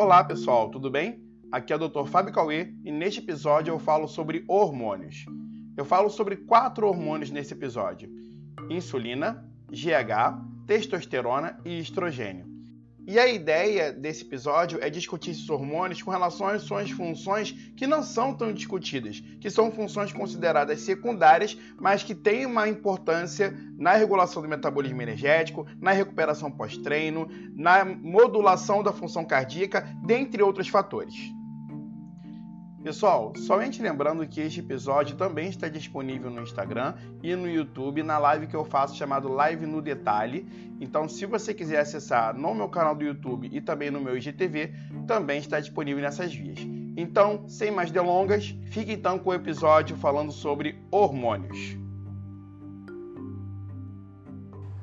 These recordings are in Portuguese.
Olá pessoal, tudo bem? Aqui é o Dr. Fábio Cauê e neste episódio eu falo sobre hormônios. Eu falo sobre quatro hormônios nesse episódio: insulina, GH, testosterona e estrogênio. E a ideia desse episódio é discutir esses hormônios com relação às suas funções que não são tão discutidas, que são funções consideradas secundárias, mas que têm uma importância na regulação do metabolismo energético, na recuperação pós-treino, na modulação da função cardíaca, dentre outros fatores. Pessoal, somente lembrando que este episódio também está disponível no Instagram e no YouTube na live que eu faço chamado Live no Detalhe. Então, se você quiser acessar no meu canal do YouTube e também no meu IGTV, também está disponível nessas vias. Então, sem mais delongas, fique então com o episódio falando sobre hormônios.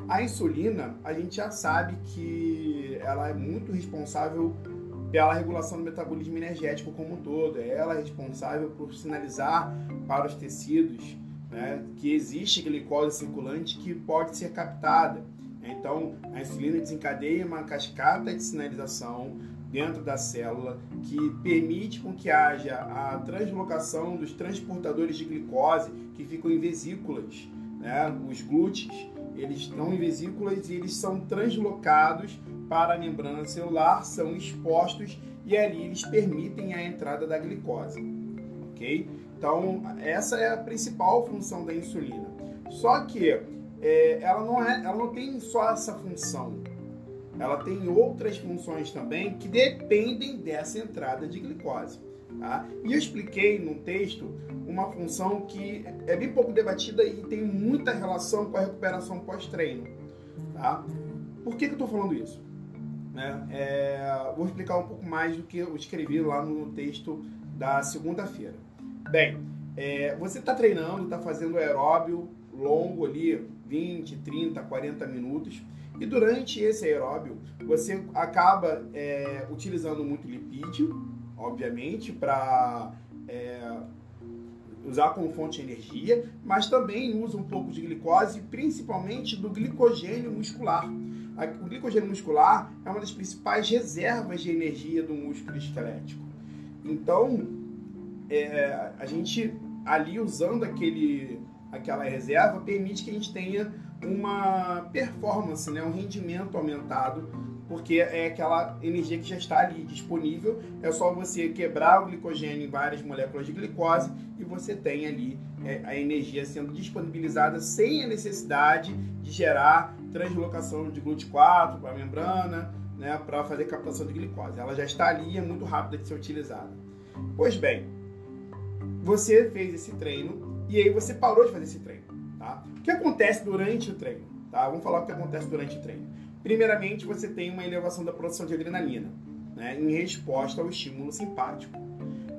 A insulina, a gente já sabe que ela é muito responsável pela regulação do metabolismo energético como um todo. É ela responsável por sinalizar para os tecidos né, que existe glicose circulante que pode ser captada. Então, a insulina desencadeia uma cascata de sinalização dentro da célula que permite com que haja a translocação dos transportadores de glicose que ficam em vesículas, né, os glúteos eles estão em vesículas e eles são translocados para a membrana celular, são expostos e ali eles permitem a entrada da glicose, ok? Então essa é a principal função da insulina. Só que é, ela não é, ela não tem só essa função. Ela tem outras funções também que dependem dessa entrada de glicose. Tá? E eu expliquei no texto uma função que é bem pouco debatida e tem muita relação com a recuperação pós-treino. Tá? Por que, que eu estou falando isso? Né? É, vou explicar um pouco mais do que eu escrevi lá no texto da segunda-feira. Bem, é, você está treinando, está fazendo aeróbio longo ali, 20, 30, 40 minutos, e durante esse aeróbio você acaba é, utilizando muito lipídio, obviamente, para é, usar como fonte de energia, mas também usa um pouco de glicose, principalmente do glicogênio muscular. O glicogênio muscular é uma das principais reservas de energia do músculo esquelético. Então, é, a gente ali usando aquele, aquela reserva permite que a gente tenha uma performance, né, um rendimento aumentado porque é aquela energia que já está ali disponível. É só você quebrar o glicogênio em várias moléculas de glicose e você tem ali é, a energia sendo disponibilizada sem a necessidade de gerar translocação de GLUT4 para a membrana, né, para fazer captação de glicose. Ela já está ali é muito rápida de ser utilizada. Pois bem, você fez esse treino e aí você parou de fazer esse treino. Tá? O que acontece durante o treino? Tá? Vamos falar o que acontece durante o treino. Primeiramente, você tem uma elevação da produção de adrenalina, né, em resposta ao estímulo simpático.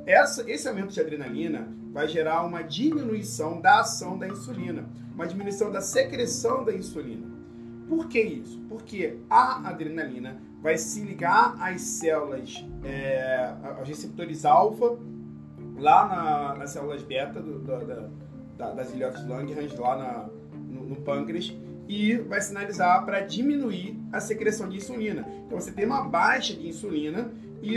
Essa, esse aumento de adrenalina vai gerar uma diminuição da ação da insulina, uma diminuição da secreção da insulina. Por que isso? Porque a adrenalina vai se ligar às células, é, aos receptores alfa, lá na, nas células beta do, da, da, das ilhotas Langerhans, lá na, no, no pâncreas, e vai sinalizar para diminuir a secreção de insulina. Então você tem uma baixa de insulina e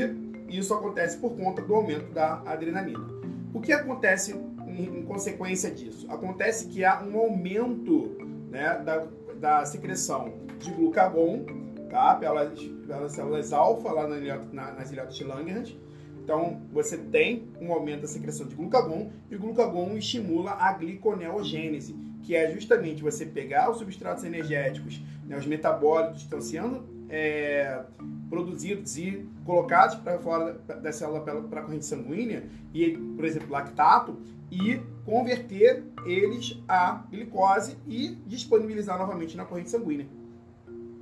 isso acontece por conta do aumento da adrenalina. O que acontece em, consequência disso? Acontece que há um aumento né, da, da secreção de glucagon tá, pelas, pelas células alfa lá na, na, nas ilhotas de Langerhans. Então, você tem um aumento da secreção de glucagon e o glucagon estimula a gliconeogênese, que é justamente você pegar os substratos energéticos, né, os metabólitos que estão sendo é, produzidos e colocados para fora da célula para a corrente sanguínea, e, por exemplo, lactato, e converter eles a glicose e disponibilizar novamente na corrente sanguínea.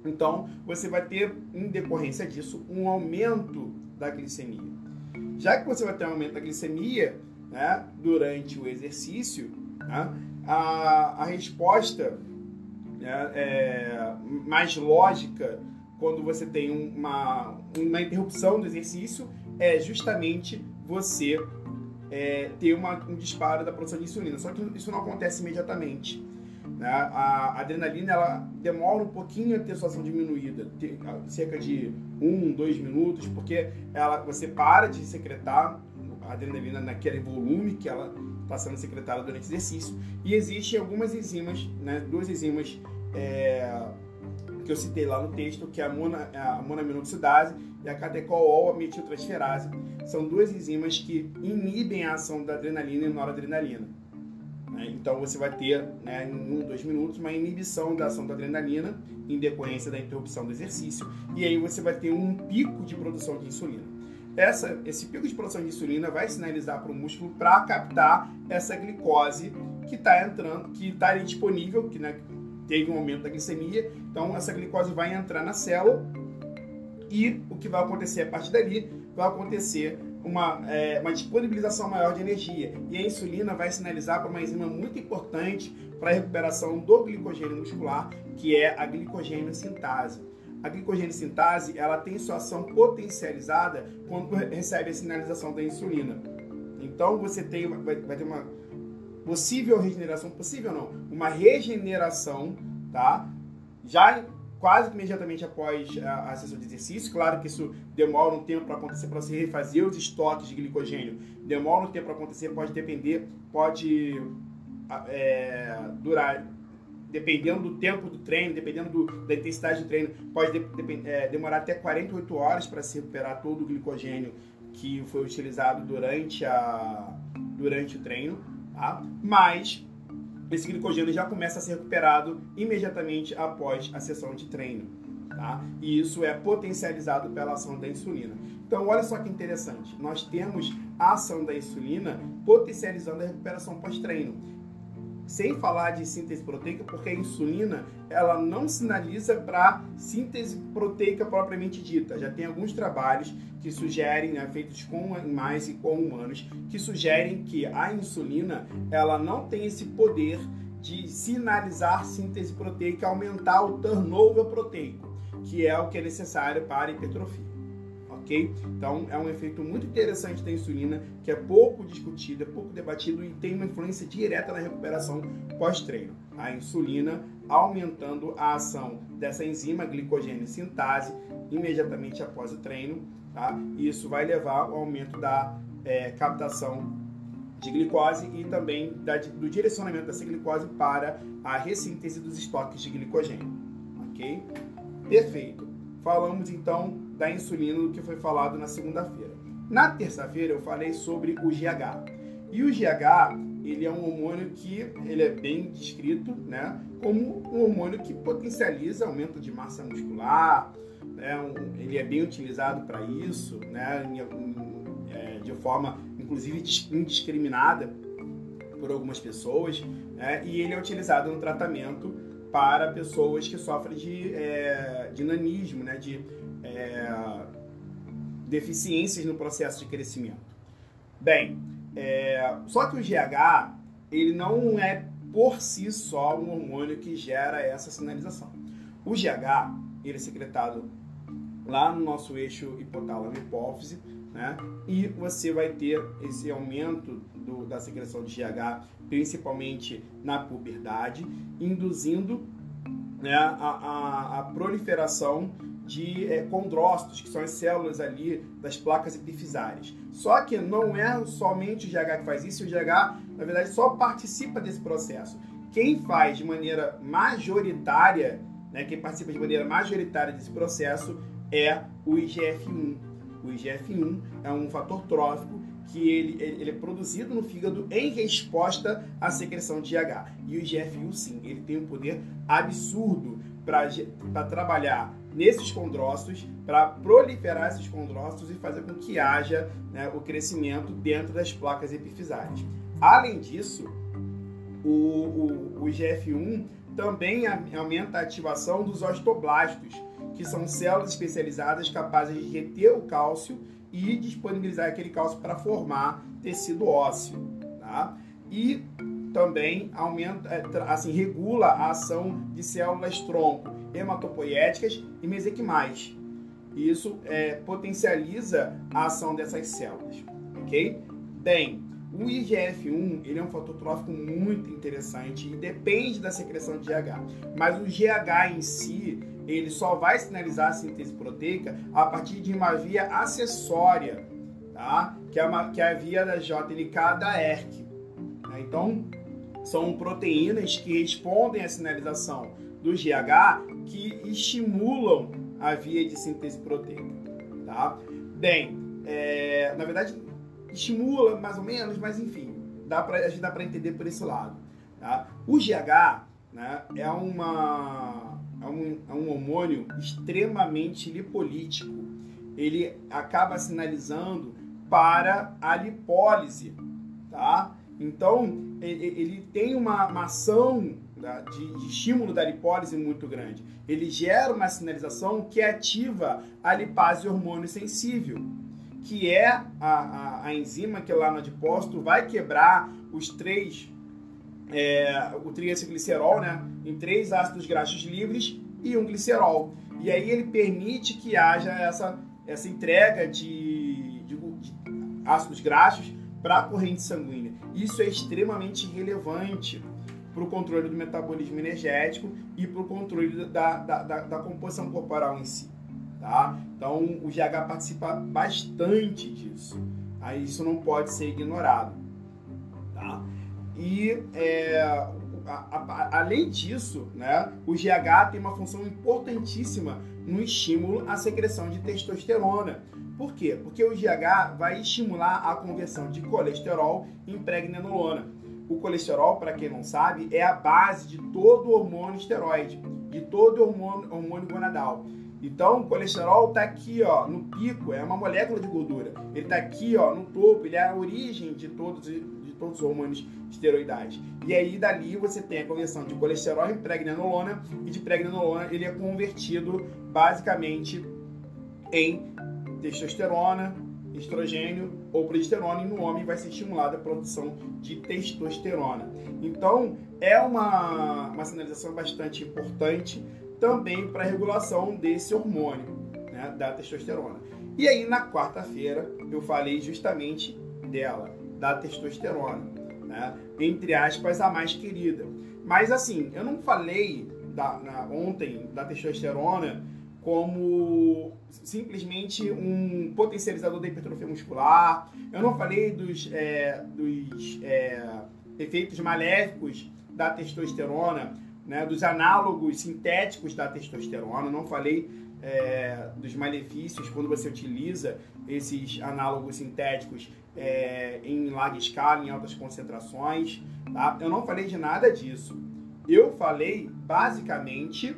Então, você vai ter, em decorrência disso, um aumento da glicemia. Já que você vai ter um aumento da glicemia né, durante o exercício, né, a, a resposta né, é, mais lógica quando você tem uma, uma interrupção do exercício é justamente você é, ter uma, um disparo da produção de insulina. Só que isso não acontece imediatamente. Né? A adrenalina ela demora um pouquinho a ter sua ação diminuída, cerca de um, dois minutos, porque ela, você para de secretar a adrenalina naquele volume que ela está sendo secretada durante o exercício. E existem algumas enzimas, né, duas enzimas é, que eu citei lá no texto, que é a, mona, a monoaminoxidase e a catecol metiltransferase. São duas enzimas que inibem a ação da adrenalina e noradrenalina. Né? Então você vai ter, né, em um, dois minutos, uma inibição da ação da adrenalina em decorrência da interrupção do exercício. E aí você vai ter um pico de produção de insulina. Essa, esse pico de produção de insulina vai sinalizar para o músculo para captar essa glicose que está entrando, que está disponível, que né, teve um aumento da glicemia. Então essa glicose vai entrar na célula e o que vai acontecer a partir dali vai acontecer uma, é, uma disponibilização maior de energia. E a insulina vai sinalizar para uma enzima muito importante para a recuperação do glicogênio muscular, que é a glicogênio sintase. A glicogênio sintase ela tem sua ação potencializada quando recebe a sinalização da insulina. Então você tem, vai, vai ter uma possível regeneração, possível não, uma regeneração, tá? Já quase imediatamente após a, a sessão de exercício. Claro que isso demora um tempo para acontecer, para você refazer os estoques de glicogênio. Demora um tempo para acontecer, pode depender, pode é, durar, dependendo do tempo do treino, dependendo do, da intensidade do treino, pode de, de, é, demorar até 48 horas para se recuperar todo o glicogênio que foi utilizado durante, a, durante o treino. Tá? Mas esse glicogênio já começa a ser recuperado imediatamente após a sessão de treino. Tá? E isso é potencializado pela ação da insulina. Então, olha só que interessante. Nós temos a ação da insulina potencializando a recuperação pós-treino. Sem falar de síntese proteica, porque a insulina ela não sinaliza para síntese proteica propriamente dita. Já tem alguns trabalhos que sugerem, né, feitos com animais e com humanos, que sugerem que a insulina ela não tem esse poder de sinalizar síntese proteica, aumentar o turnover proteico, que é o que é necessário para a hipertrofia ok? Então é um efeito muito interessante da insulina que é pouco discutido, é pouco debatido e tem uma influência direta na recuperação pós-treino. A insulina aumentando a ação dessa enzima glicogênio sintase imediatamente após o treino, tá? Isso vai levar ao aumento da é, captação de glicose e também da, do direcionamento dessa glicose para a ressíntese dos estoques de glicogênio, ok? Perfeito. Falamos então da insulina do que foi falado na segunda-feira. Na terça-feira eu falei sobre o GH. E o GH, ele é um hormônio que ele é bem descrito, né, como um hormônio que potencializa aumento de massa muscular, né, um, ele é bem utilizado para isso, né, em, em, é, de forma inclusive indiscriminada por algumas pessoas, né, e ele é utilizado no tratamento para pessoas que sofrem de, é, de nanismo, né, de é, deficiências no processo de crescimento. Bem, é, só que o GH ele não é por si só um hormônio que gera essa sinalização. O GH ele é secretado lá no nosso eixo hipotálamo-hipófise, né? E você vai ter esse aumento do, da secreção de GH, principalmente na puberdade, induzindo né, a, a, a proliferação de é, condrócitos, que são as células ali das placas epifisárias. Só que não é somente o GH que faz isso, o GH, na verdade, só participa desse processo. Quem faz de maneira majoritária, né, quem participa de maneira majoritária desse processo é o IGF-1. O IGF-1 é um fator trófico que ele, ele, é produzido no fígado em resposta à secreção de GH. E o IGF-1, sim, ele tem um poder absurdo para trabalhar nesses condrócitos, para proliferar esses condrócitos e fazer com que haja né, o crescimento dentro das placas epifisárias. Além disso, o, o, o IGF-1 também aumenta a ativação dos osteoblastos, que são células especializadas capazes de reter o cálcio e disponibilizar aquele cálcio para formar tecido ósseo. Tá? E também aumenta, é, assim, regula a ação de células tronco hematopoéticas e mesequimais. Isso é, potencializa a ação dessas células, ok? Bem, O IGF-1 ele é um fator trófico muito interessante e depende da secreção de GH. Mas o GH em si, ele só vai sinalizar a síntese proteica a partir de uma via acessória, tá? Que é, uma, que é a via da JNK da ERK. Né? Então, são proteínas que respondem à sinalização do GH que estimulam a via de síntese proteica, tá? Bem, é, na verdade, estimula mais ou menos, mas enfim, dá pra, a gente dá para entender por esse lado. Tá? O GH né, é, uma, é, um, é um hormônio extremamente lipolítico. Ele acaba sinalizando para a lipólise. Tá? Então, ele, tem uma, uma ação de, de, estímulo da lipólise muito grande. Ele gera uma sinalização que ativa a lipase hormônio sensível que é a, a, a enzima que lá no adipócito vai quebrar os três, é, o triacilglicerol, né, em três ácidos graxos livres e um glicerol. E aí ele permite que haja essa, essa entrega de, de, de ácidos graxos para a corrente sanguínea. Isso é extremamente relevante para o controle do metabolismo energético e para o controle da, da, da, da composição corporal em si tá? Então o GH participa bastante disso. Aí isso não pode ser ignorado, tá? E é, a, a, além disso, né, o GH tem uma função importantíssima no estímulo à secreção de testosterona. Por quê? Porque o GH vai estimular a conversão de colesterol em pregnenolona. O colesterol, para quem não sabe, é a base de todo hormônio esteroide, de todo hormônio, hormônio gonadal. Então, o colesterol está aqui, ó, no pico, é uma molécula de gordura. Ele está aqui, ó, no topo, ele é a origem de todos, de todos os hormônios esteroidais. E aí, dali, você tem a conversão de colesterol em pregnenolona, e de pregnenolona ele é convertido, basicamente, em testosterona, estrogênio ou progesterona, e no homem vai ser estimulada a produção de testosterona. Então, é uma, uma sinalização bastante importante também para a regulação desse hormônio, né, da testosterona. E aí, na quarta-feira, eu falei justamente dela, da testosterona, né, entre aspas, a mais querida. Mas assim, eu não falei da, na, ontem da testosterona como simplesmente um potencializador da hipertrofia muscular. Eu não falei dos, é, dos é, efeitos maléficos da testosterona né, dos análogos sintéticos da testosterona. Não falei é, dos malefícios quando você utiliza esses análogos sintéticos é, em larga escala, em altas concentrações. Tá? Eu não falei de nada disso. Eu falei basicamente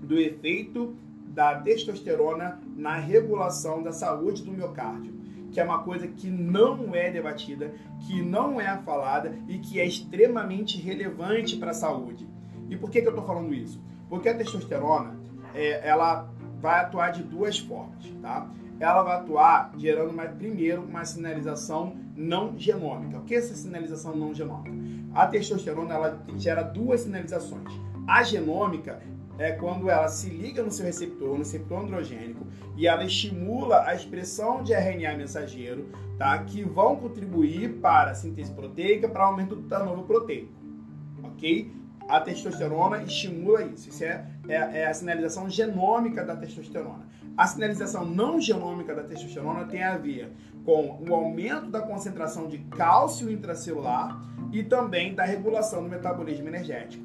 do efeito da testosterona na regulação da saúde do miocárdio, que é uma coisa que não é debatida, que não é falada e que é extremamente relevante para a saúde. E por que, que eu estou falando isso? Porque a testosterona, é, ela vai atuar de duas formas, tá? Ela vai atuar gerando, primeiro, uma sinalização não genômica. O que é essa sinalização não genômica? A testosterona, ela gera duas sinalizações. A genômica é quando ela se liga no seu receptor, no receptor androgênico, e ela estimula a expressão de RNA mensageiro, tá? Que vão contribuir para a síntese proteica, para o aumento do turnover proteico, ok? a testosterona estimula isso. Isso é, é, é, a sinalização genômica da testosterona. A sinalização não genômica da testosterona tem a ver com o aumento da concentração de cálcio intracelular e também da regulação do metabolismo energético.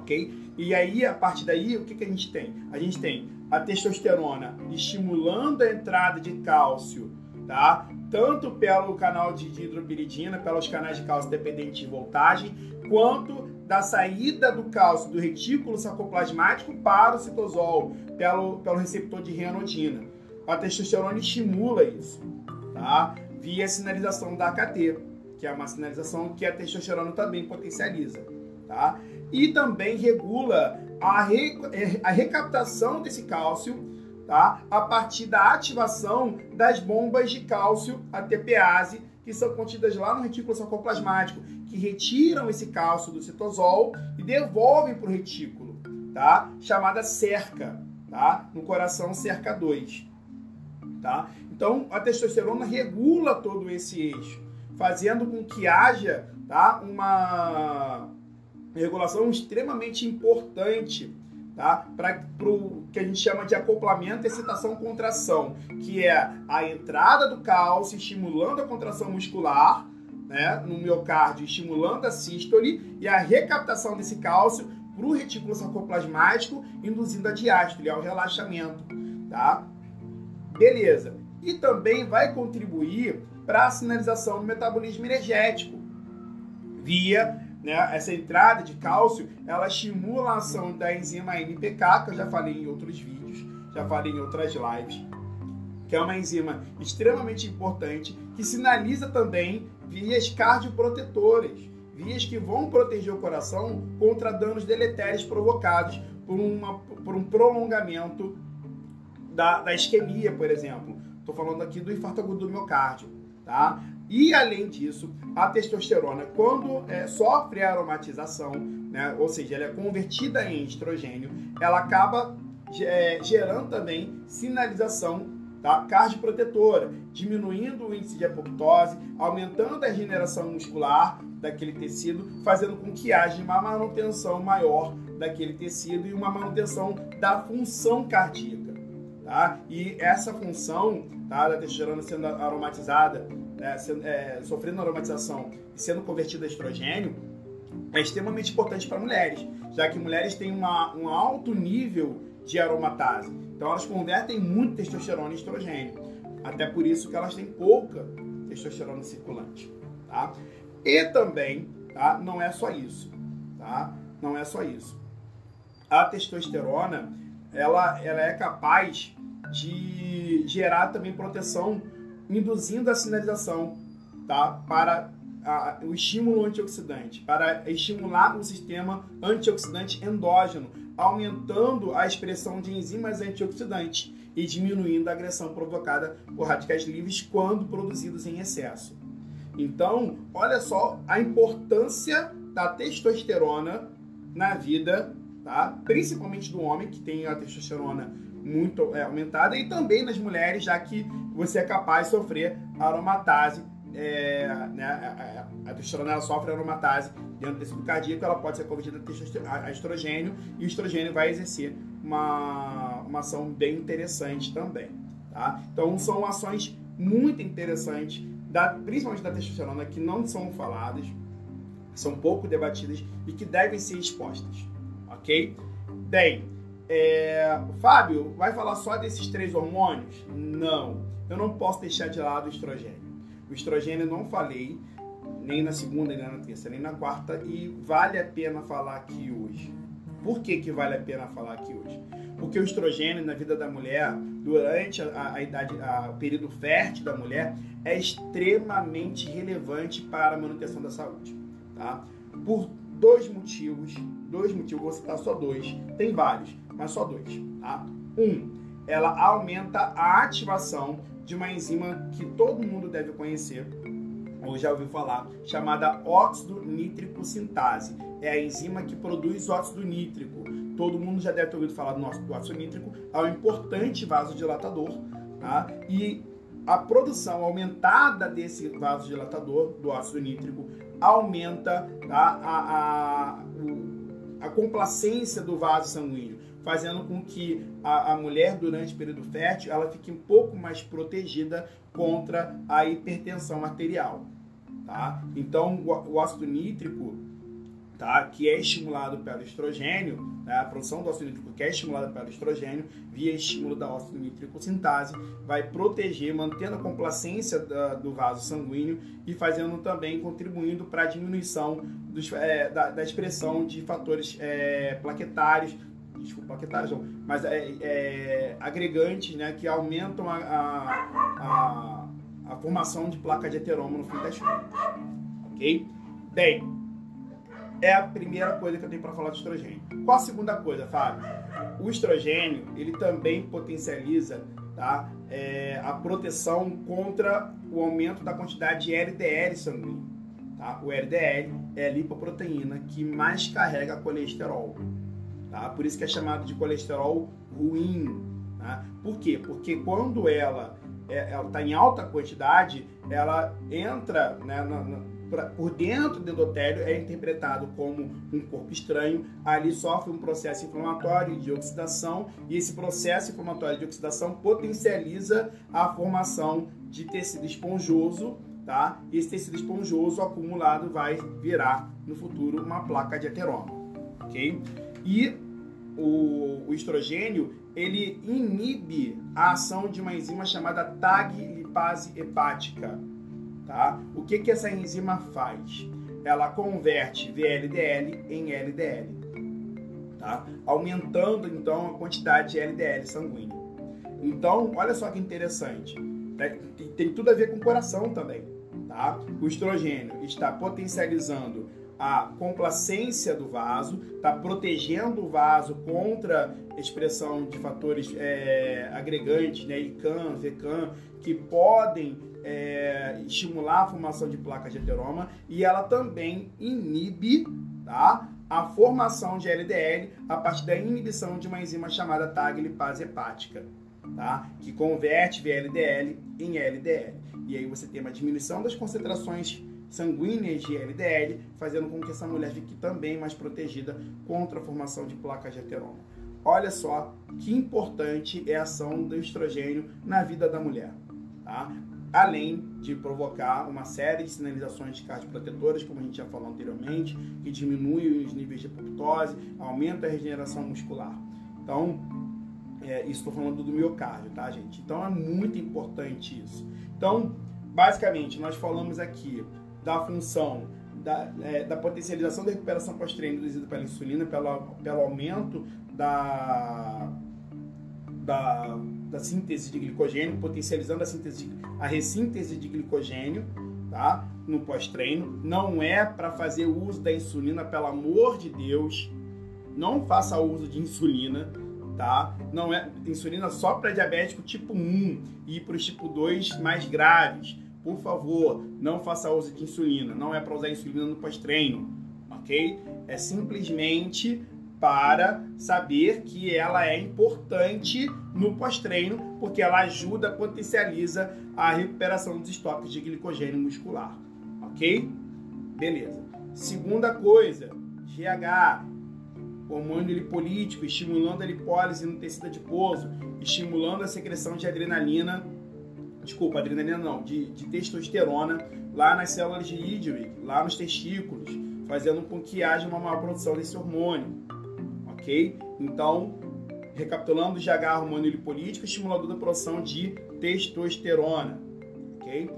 Ok? E aí, a partir daí, o que, que a gente tem? A gente tem a testosterona estimulando a entrada de cálcio, tá? Tanto pelo canal de hidropiridina, pelos canais de cálcio dependente de voltagem, quanto da saída do cálcio do retículo sarcoplasmático para o citosol, pelo, pelo receptor de renodina. A testosterona estimula isso, tá? Via sinalização da AKT, que é uma sinalização que a testosterona também potencializa, tá? E também regula a, re, a recaptação desse cálcio, tá? A partir da ativação das bombas de cálcio ATPase, que são contidas lá no retículo sarcoplasmático que retiram esse cálcio do citosol e devolvem para o retículo, tá? Chamada cerca, tá? No coração cerca 2, tá? Então, a testosterona regula todo esse eixo, fazendo com que haja tá, uma regulação extremamente importante tá? para o que a gente chama de acoplamento, excitação, contração, que é a entrada do cálcio estimulando a contração muscular né, no miocárdio, estimulando a sístole e a recaptação desse cálcio para o retículo sarcoplasmático, induzindo a diástole, ao relaxamento. Tá? Beleza. E também vai contribuir para a sinalização do metabolismo energético, via né, essa entrada de cálcio, ela estimula a ação da enzima NPK, que eu já falei em outros vídeos, já falei em outras lives, que é uma enzima extremamente importante, que sinaliza também vias cardioprotetoras, vias que vão proteger o coração contra danos deletérios provocados por, uma, por um prolongamento da, da isquemia, por exemplo. Estou falando aqui do infarto agudo do miocárdio. Tá? E além disso, a testosterona, quando é, sofre aromatização, né, ou seja, ela é convertida em estrogênio, ela acaba é, gerando também sinalização tá, cardioprotetora, diminuindo o índice de apoptose, aumentando a regeneração muscular daquele tecido, fazendo com que haja uma manutenção maior daquele tecido e uma manutenção da função cardíaca. Tá? E essa função tá, da testosterona sendo aromatizada né, sendo, é, sofrendo aromatização e sendo convertida a estrogênio, é extremamente importante para mulheres, já que mulheres têm uma, um alto nível de aromatase. Então elas convertem muito testosterona em estrogênio. Até por isso que elas têm pouca testosterona circulante. Tá? E também, tá? não é só isso. Tá? Não é só isso. A testosterona, ela, ela é capaz de gerar também proteção induzindo a sinalização tá? para a, o estímulo antioxidante, para estimular o sistema antioxidante endógeno, aumentando a expressão de enzimas antioxidantes e diminuindo a agressão provocada por radicais livres quando produzidos em excesso. Então, olha só a importância da testosterona na vida, tá? principalmente do homem que tem a testosterona muito é, aumentada e também nas mulheres, já que você é capaz de sofrer aromatase. É, né, a, testosterona sofre aromatase dentro do cardíaco, ela pode ser convertida a estrogênio e o estrogênio vai exercer uma, uma ação bem interessante também. Tá? Então são ações muito interessantes, da, principalmente da testosterona, que não são faladas, são pouco debatidas e que devem ser expostas. Ok? Bem, é, Fábio, vai falar só desses três hormônios? Não, eu não posso deixar de lado o estrogênio. O estrogênio eu não falei, nem na segunda, nem na terça, nem na quarta, e vale a pena falar aqui hoje. Por que, que vale a pena falar aqui hoje? Porque o estrogênio na vida da mulher, durante a, a idade, a, o período fértil da mulher, é extremamente relevante para a manutenção da saúde. Tá? Por dois motivos, dois motivos, vou citar só dois, tem vários mas só dois. Tá? Um, ela aumenta a ativação de uma enzima que todo mundo deve conhecer, ou já ouviu falar, chamada óxido nítrico sintase. É a enzima que produz óxido nítrico. Todo mundo já deve ter ouvido falar do óxido nítrico, é um importante vasodilatador, tá? E a produção aumentada desse vasodilatador, do óxido nítrico, aumenta tá? a, a, a complacência do vaso sanguíneo fazendo com que a, a mulher, durante o período fértil, ela fique um pouco mais protegida contra a hipertensão arterial. Tá? Então, o, o ácido nítrico, tá? que é estimulado pelo estrogênio, né? a produção do ácido nítrico que é estimulada pelo estrogênio, via estímulo da ácido nítrico sintase, vai proteger, mantendo a complacência da, do vaso sanguíneo e fazendo também, contribuindo para a diminuição dos, é, da, da, expressão de fatores é, plaquetários, desculpa, plaquetários não, mas é, é, agregantes né, que aumentam a, a, a, a, formação de placa de heteroma no fim das contas. Ok? Bem, é a primeira coisa que eu tenho para falar do estrogênio. Qual a segunda coisa, Fábio? O estrogênio, ele também potencializa tá, é, a proteção contra o aumento da quantidade de LDL sanguíneo. Tá? O LDL é a lipoproteína que mais carrega colesterol. Tá? Por isso que é chamado de colesterol ruim. Tá? Por quê? Porque quando ela é, está em alta quantidade, ela entra né, na, na, por dentro do endotélio, é interpretado como um corpo estranho, ali sofre um processo inflamatório de oxidação e esse processo inflamatório de oxidação potencializa a formação de tecido esponjoso, tá? E esse tecido esponjoso acumulado vai virar no futuro uma placa de ateroma, ok? E o, o estrogênio ele inibe a ação de uma enzima chamada TAG lipase hepática. Tá? O que, que essa enzima faz? Ela converte VLDL em LDL, tá? aumentando então a quantidade de LDL sanguíneo. Então, olha só que interessante, né? tem tudo a ver com o coração também. Tá? O estrogênio está potencializando a complacência do vaso, está protegendo o vaso contra expressão de fatores é, agregantes, né, ICAM, VCAM, que podem é, estimular a formação de placas de ateroma e ela também inibe tá, a formação de LDL a partir da inibição de uma enzima chamada TAG lipase hepática, tá, que converte VLDL em LDL. E aí você tem uma diminuição das concentrações sanguíneas de LDL, fazendo com que essa mulher fique também mais protegida contra a formação de placas de ateroma. Olha só que importante é a ação do estrogênio na vida da mulher, tá? Além de provocar uma série de sinalizações cardioprotetoras, como a gente já falou anteriormente, que diminui os níveis de apoptose, aumenta a regeneração muscular. Então, é, isso estou falando do miocárdio, tá, gente? Então é muito importante isso. Então, basicamente, nós falamos aqui da função da, é, da potencialização da recuperação pós-treino induzida pela insulina, pelo, pelo aumento da, da, da síntese de glicogênio, potencializando a, síntese, a ressíntese de glicogênio tá? no pós-treino. Não é para fazer uso da insulina, pelo amor de Deus. Não faça uso de insulina, tá? Não é insulina só para diabético tipo 1 e para os tipo 2 mais graves por favor, não faça uso de insulina. Não é para usar insulina no pós-treino, ok? É simplesmente para saber que ela é importante no pós-treino, porque ela ajuda, potencializa a recuperação dos estoques de glicogênio muscular, ok? Beleza. Segunda coisa, GH, hormônio lipolítico, estimulando a lipólise no tecido adiposo, estimulando a secreção de adrenalina desculpa, adrenalina não, de, de testosterona lá nas células de Idwick, lá nos testículos, fazendo com que haja uma maior produção desse hormônio, ok? Então, recapitulando, GH, hormônio lipolítico, estimulador da produção de testosterona, ok?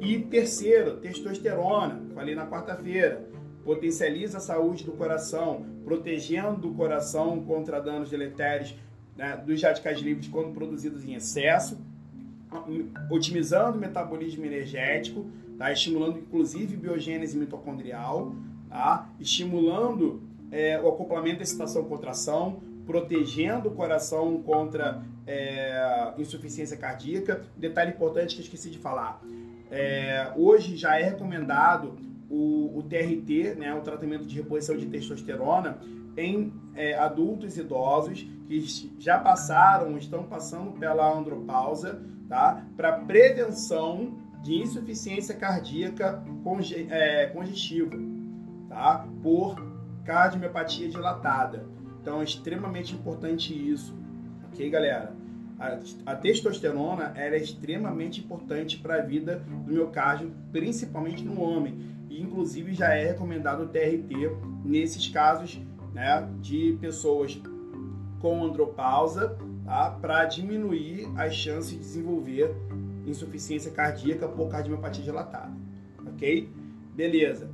E terceiro, testosterona, falei na quarta-feira, potencializa a saúde do coração, protegendo o coração contra danos deletérios né, dos radicais livres quando produzidos em excesso otimizando o metabolismo energético, tá? estimulando inclusive biogênese mitocondrial, tá? estimulando é, o acoplamento excitação-contração, protegendo o coração contra é, insuficiência cardíaca. Detalhe importante que eu esqueci de falar. É, hoje já é recomendado o, o, TRT, né, o tratamento de reposição de testosterona, em é, adultos idosos que já passaram, estão passando pela andropausa, tá? Para prevenção de insuficiência cardíaca conge é, congestiva, tá? Por cardiomiopatia dilatada. Então é extremamente importante isso, ok, galera? A, a testosterona é extremamente importante para a vida do miocárdio, principalmente no homem. E inclusive já é recomendado o TRT nesses casos né, de pessoas com andropausa? Para diminuir as chances de desenvolver insuficiência cardíaca por cardiomiopatia dilatada. Ok? Beleza.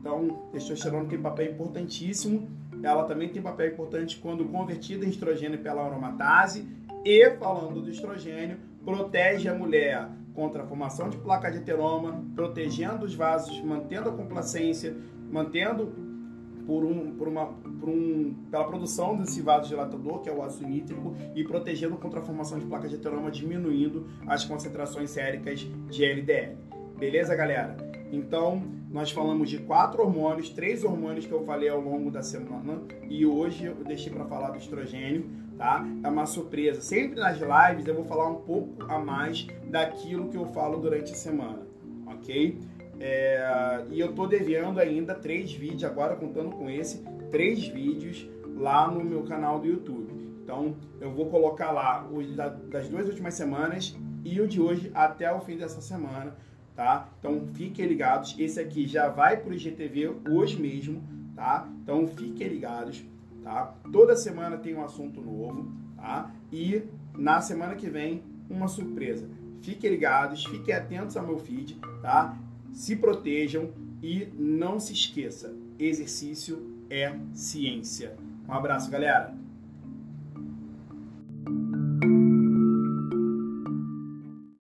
Então, testosterona tem papel importantíssimo. Ela também tem papel importante quando convertida em estrogênio pela aromatase. E, falando do estrogênio, protege a mulher contra a formação de placa de ateroma, protegendo os vasos, mantendo a complacência, mantendo por, um, por, uma, por um, pela produção desse vasodilatador, que é o ácido nítrico, e protegendo contra a formação de placas de ateroma, diminuindo as concentrações séricas de LDL. Beleza, galera? Então, nós falamos de quatro hormônios, três hormônios que eu falei ao longo da semana, e hoje eu deixei para falar do estrogênio, tá? É uma surpresa. Sempre nas lives eu vou falar um pouco a mais daquilo que eu falo durante a semana, ok? É, e eu tô devendo ainda três vídeos, agora contando com esse, três vídeos lá no meu canal do YouTube. Então eu vou colocar lá os das duas últimas semanas e o de hoje até o fim dessa semana, tá? Então fiquem ligados. Esse aqui já vai para o IGTV hoje mesmo, tá? Então fiquem ligados, tá? Toda semana tem um assunto novo, tá? E na semana que vem uma surpresa. Fiquem ligados, fiquem atentos ao meu feed, tá? Se protejam e não se esqueça, exercício é ciência. Um abraço, galera!